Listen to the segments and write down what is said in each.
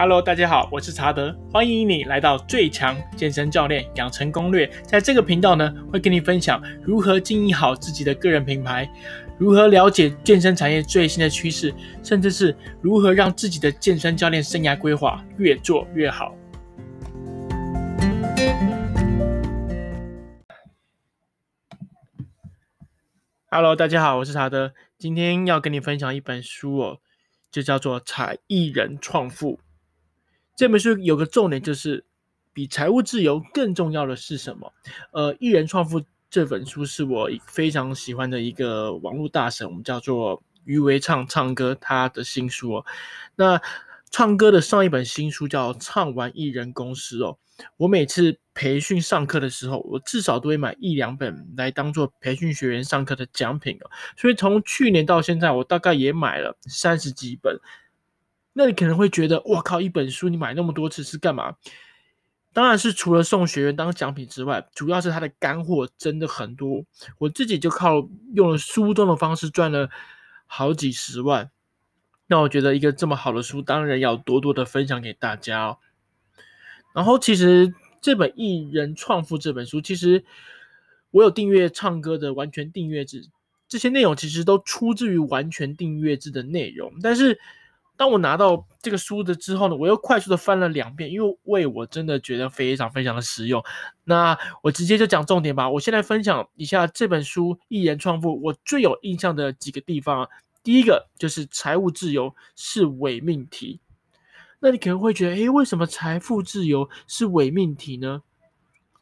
Hello，大家好，我是查德，欢迎你来到最强健身教练养成攻略。在这个频道呢，会跟你分享如何经营好自己的个人品牌，如何了解健身产业最新的趋势，甚至是如何让自己的健身教练生涯规划越做越好。Hello，大家好，我是查德，今天要跟你分享一本书哦，就叫做《才艺人创富》。这本书有个重点，就是比财务自由更重要的是什么？呃，一人创富这本书是我非常喜欢的一个网络大神，我们叫做于维畅唱歌他的新书哦。那唱歌的上一本新书叫《唱完艺人公司》哦。我每次培训上课的时候，我至少都会买一两本来当做培训学员上课的奖品哦。所以从去年到现在，我大概也买了三十几本。那你可能会觉得，哇靠！一本书你买那么多次是干嘛？当然是除了送学员当奖品之外，主要是它的干货真的很多。我自己就靠用了书中的方式赚了好几十万。那我觉得一个这么好的书，当然要多多的分享给大家哦。然后其实这本《艺人创富》这本书，其实我有订阅唱歌的完全订阅制，这些内容其实都出自于完全订阅制的内容，但是。当我拿到这个书的之后呢，我又快速的翻了两遍，因为为我真的觉得非常非常的实用。那我直接就讲重点吧。我现在分享一下这本书《一言创富》，我最有印象的几个地方。第一个就是财务自由是伪命题。那你可能会觉得，诶，为什么财富自由是伪命题呢？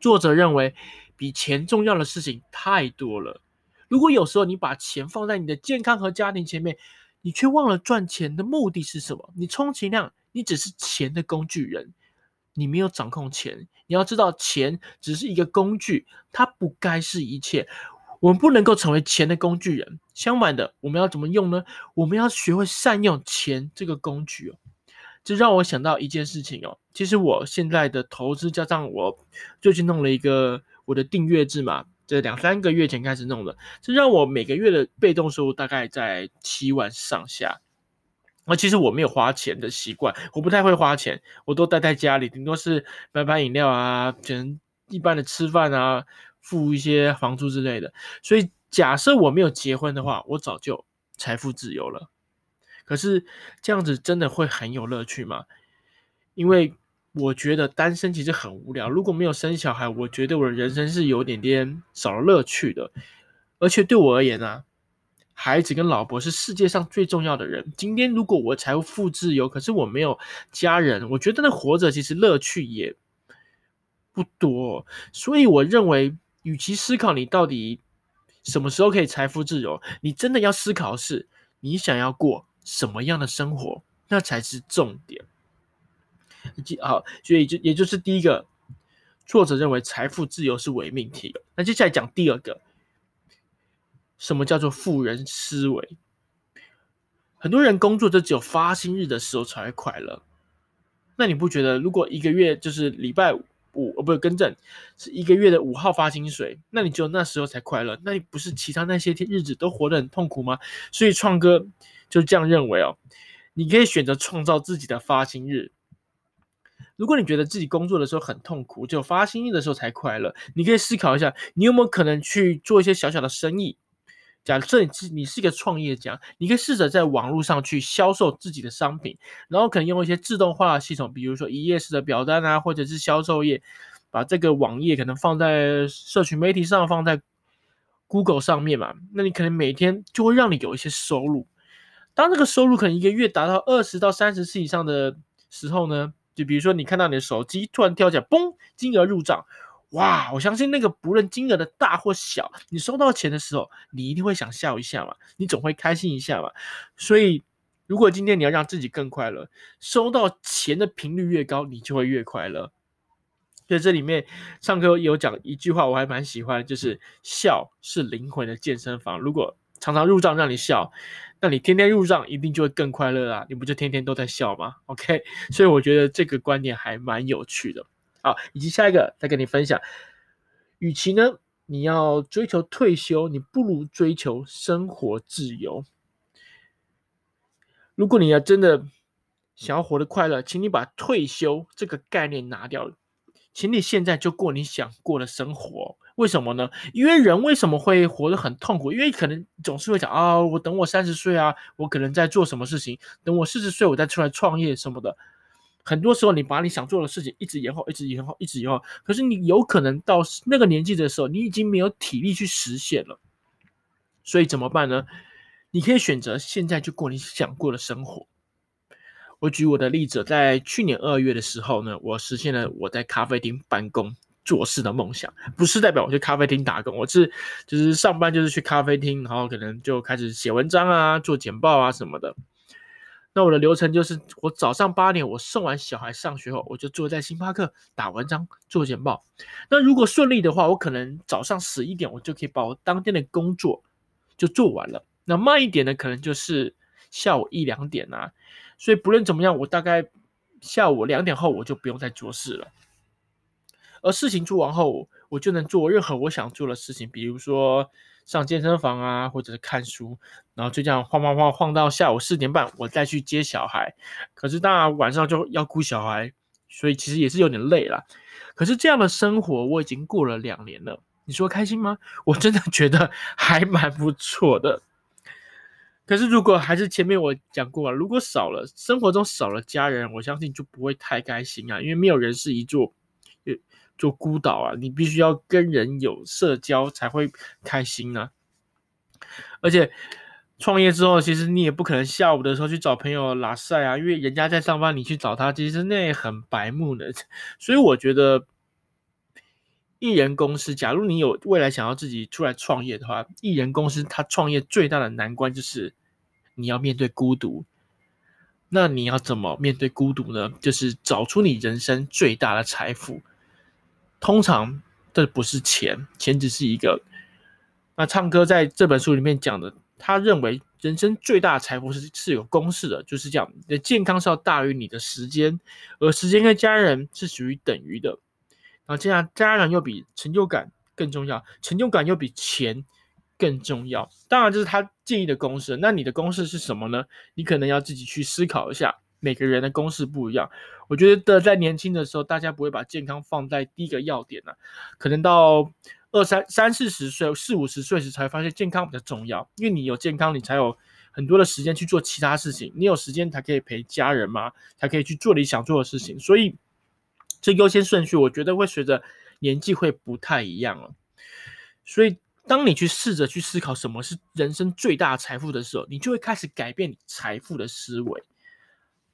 作者认为，比钱重要的事情太多了。如果有时候你把钱放在你的健康和家庭前面，你却忘了赚钱的目的是什么？你充其量，你只是钱的工具人，你没有掌控钱。你要知道，钱只是一个工具，它不该是一切。我们不能够成为钱的工具人。相反的，我们要怎么用呢？我们要学会善用钱这个工具哦。这让我想到一件事情哦。其实我现在的投资加上我最近弄了一个我的订阅制嘛。这两三个月前开始弄的，这让我每个月的被动收入大概在七万上下。而其实我没有花钱的习惯，我不太会花钱，我都待在家里，顶多是买买饮料啊，可能一般的吃饭啊，付一些房租之类的。所以假设我没有结婚的话，我早就财富自由了。可是这样子真的会很有乐趣吗？因为我觉得单身其实很无聊。如果没有生小孩，我觉得我的人生是有点点少了乐趣的。而且对我而言啊，孩子跟老婆是世界上最重要的人。今天如果我财富自由，可是我没有家人，我觉得那活着其实乐趣也不多。所以我认为，与其思考你到底什么时候可以财富自由，你真的要思考是你想要过什么样的生活，那才是重点。好，所以就也就是第一个，作者认为财富自由是伪命题。那接下来讲第二个，什么叫做富人思维？很多人工作就只有发薪日的时候才会快乐。那你不觉得，如果一个月就是礼拜五，哦，不是更正，是一个月的五号发薪水，那你只有那时候才快乐？那你不是其他那些天日子都活得很痛苦吗？所以创哥就这样认为哦，你可以选择创造自己的发薪日。如果你觉得自己工作的时候很痛苦，只有发薪日的时候才快乐，你可以思考一下，你有没有可能去做一些小小的生意？假设你是你是一个创业家，你可以试着在网络上去销售自己的商品，然后可能用一些自动化的系统，比如说一页式的表单啊，或者是销售页，把这个网页可能放在社群媒体上，放在 Google 上面嘛，那你可能每天就会让你有一些收入。当这个收入可能一个月达到二十到三十次以上的时候呢？就比如说，你看到你的手机突然跳起来，嘣，金额入账，哇！我相信那个不论金额的大或小，你收到钱的时候，你一定会想笑一下嘛，你总会开心一下嘛。所以，如果今天你要让自己更快乐，收到钱的频率越高，你就会越快乐。所以这里面上课有讲一句话，我还蛮喜欢，就是笑是灵魂的健身房。如果常常入账让你笑，那你天天入账一定就会更快乐啊！你不就天天都在笑吗？OK，所以我觉得这个观点还蛮有趣的。好，以及下一个再跟你分享，与其呢你要追求退休，你不如追求生活自由。如果你要真的想要活得快乐，请你把退休这个概念拿掉，请你现在就过你想过的生活。为什么呢？因为人为什么会活得很痛苦？因为可能总是会讲啊，我等我三十岁啊，我可能在做什么事情，等我四十岁我再出来创业什么的。很多时候，你把你想做的事情一直延后，一直延后，一直延后。可是你有可能到那个年纪的时候，你已经没有体力去实现了。所以怎么办呢？你可以选择现在就过你想过的生活。我举我的例子，在去年二月的时候呢，我实现了我在咖啡厅办公做事的梦想。不是代表我去咖啡厅打工，我是就是上班就是去咖啡厅，然后可能就开始写文章啊，做简报啊什么的。那我的流程就是，我早上八点我送完小孩上学后，我就坐在星巴克打文章做简报。那如果顺利的话，我可能早上十一点我就可以把我当天的工作就做完了。那慢一点的可能就是下午一两点啊。所以不论怎么样，我大概下午两点后我就不用再做事了。而事情做完后，我就能做任何我想做的事情，比如说。上健身房啊，或者是看书，然后就这样晃晃晃晃到下午四点半，我再去接小孩。可是当然晚上就要顾小孩，所以其实也是有点累了。可是这样的生活我已经过了两年了，你说开心吗？我真的觉得还蛮不错的。可是如果还是前面我讲过了，如果少了生活中少了家人，我相信就不会太开心啊，因为没有人是一座。做孤岛啊，你必须要跟人有社交才会开心呢、啊。而且创业之后，其实你也不可能下午的时候去找朋友拉赛啊，因为人家在上班，你去找他，其实那也很白目的。所以我觉得，艺人公司，假如你有未来想要自己出来创业的话，艺人公司他创业最大的难关就是你要面对孤独。那你要怎么面对孤独呢？就是找出你人生最大的财富。通常这不是钱，钱只是一个。那唱歌在这本书里面讲的，他认为人生最大的财富是是有公式的，就是这样：你的健康是要大于你的时间，而时间跟家人是属于等于的。然后这样，家人又比成就感更重要，成就感又比钱更重要。当然，这是他建议的公式。那你的公式是什么呢？你可能要自己去思考一下。每个人的公式不一样，我觉得在年轻的时候，大家不会把健康放在第一个要点呢、可能到二三三四十岁、四五十岁时才发现健康比较重要，因为你有健康，你才有很多的时间去做其他事情，你有时间才可以陪家人嘛，才可以去做你想做的事情，所以这优先顺序，我觉得会随着年纪会不太一样了。所以，当你去试着去思考什么是人生最大的财富的时候，你就会开始改变你财富的思维。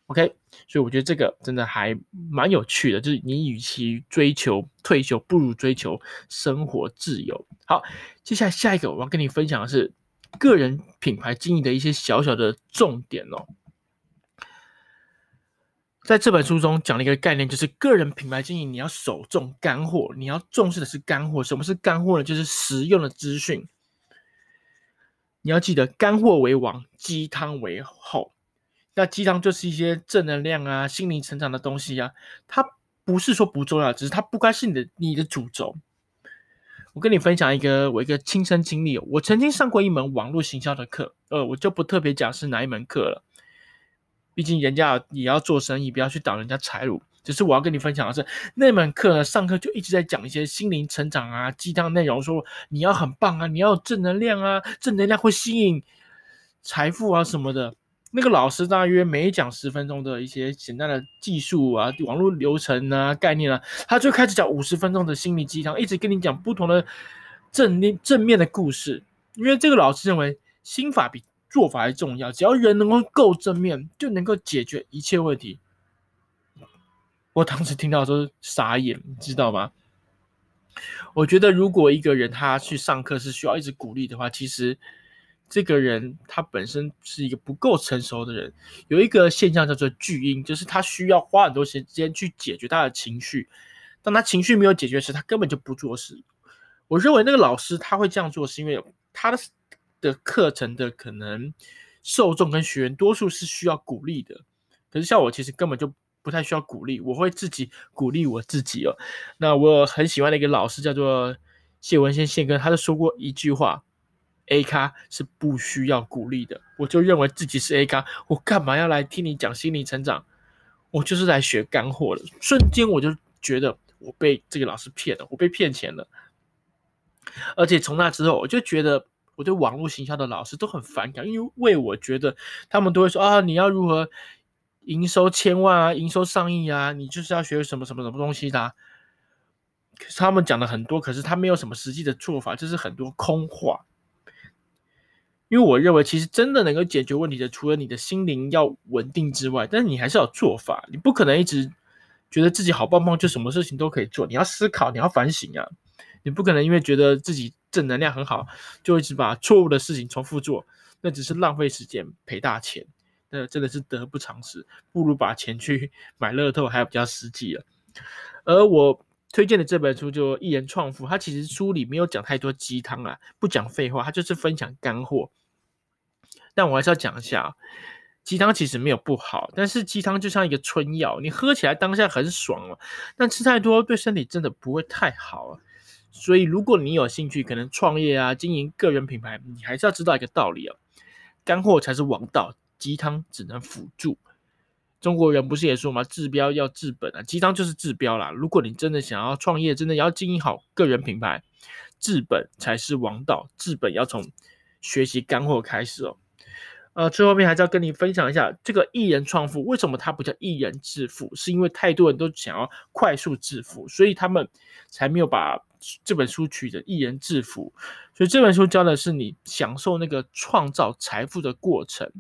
OK，所以我觉得这个真的还蛮有趣的，就是你与其追求退休，不如追求生活自由。好，接下来下一个我要跟你分享的是个人品牌经营的一些小小的重点哦。在这本书中讲了一个概念，就是个人品牌经营，你要首重干货，你要重视的是干货。什么是干货呢？就是实用的资讯。你要记得，干货为王，鸡汤为后。那鸡汤就是一些正能量啊、心灵成长的东西啊，它不是说不重要，只是它不该是你的你的主轴。我跟你分享一个我一个亲身经历，我曾经上过一门网络行销的课，呃，我就不特别讲是哪一门课了，毕竟人家也要做生意，不要去挡人家财路。只是我要跟你分享的是，那门课呢，上课就一直在讲一些心灵成长啊、鸡汤内容，说你要很棒啊，你要正能量啊，正能量会吸引财富啊什么的。那个老师大约每讲十分钟的一些简单的技术啊、网络流程啊、概念啊，他就开始讲五十分钟的心灵鸡汤，一直跟你讲不同的正面正面的故事。因为这个老师认为心法比做法还重要，只要人能够够正面，就能够解决一切问题。我当时听到说傻眼，你知道吗？我觉得如果一个人他去上课是需要一直鼓励的话，其实。这个人他本身是一个不够成熟的人，有一个现象叫做巨婴，就是他需要花很多时间去解决他的情绪。当他情绪没有解决时，他根本就不做事。我认为那个老师他会这样做，是因为他的的课程的可能受众跟学员多数是需要鼓励的。可是像我其实根本就不太需要鼓励，我会自己鼓励我自己哦。那我很喜欢的一个老师叫做谢文先宪哥，他就说过一句话。A 咖是不需要鼓励的，我就认为自己是 A 咖，我干嘛要来听你讲心理成长？我就是来学干货的。瞬间我就觉得我被这个老师骗了，我被骗钱了。而且从那之后，我就觉得我对网络行销的老师都很反感，因为我觉得他们都会说啊，你要如何营收千万啊，营收上亿啊，你就是要学什么什么什么东西的。可是他们讲的很多，可是他没有什么实际的做法，就是很多空话。因为我认为，其实真的能够解决问题的，除了你的心灵要稳定之外，但是你还是要做法。你不可能一直觉得自己好棒棒，就什么事情都可以做。你要思考，你要反省啊。你不可能因为觉得自己正能量很好，就一直把错误的事情重复做，那只是浪费时间赔大钱，那真的是得不偿失。不如把钱去买乐透还比较实际了。而我推荐的这本书就《一人创富》，它其实书里没有讲太多鸡汤啊，不讲废话，它就是分享干货。但我还是要讲一下，鸡汤其实没有不好，但是鸡汤就像一个春药，你喝起来当下很爽哦，但吃太多对身体真的不会太好啊。所以，如果你有兴趣，可能创业啊，经营个人品牌，你还是要知道一个道理哦，干货才是王道，鸡汤只能辅助。中国人不是也说吗？治标要治本啊，鸡汤就是治标啦。如果你真的想要创业，真的要经营好个人品牌，治本才是王道，治本要从学习干货开始哦。呃，最后面还是要跟你分享一下，这个一人创富为什么它不叫一人致富？是因为太多人都想要快速致富，所以他们才没有把这本书取的一人致富。所以这本书教的是你享受那个创造财富的过程，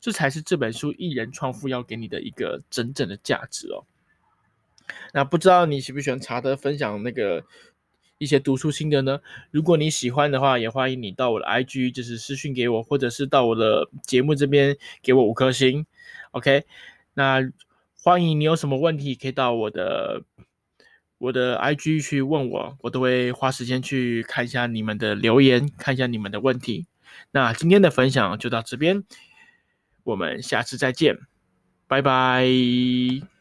这才是这本书一人创富要给你的一个真正的价值哦。那不知道你喜不喜欢查德分享那个？一些读书心得呢，如果你喜欢的话，也欢迎你到我的 IG，就是私讯给我，或者是到我的节目这边给我五颗星，OK？那欢迎你有什么问题，可以到我的我的 IG 去问我，我都会花时间去看一下你们的留言，看一下你们的问题。那今天的分享就到这边，我们下次再见，拜拜。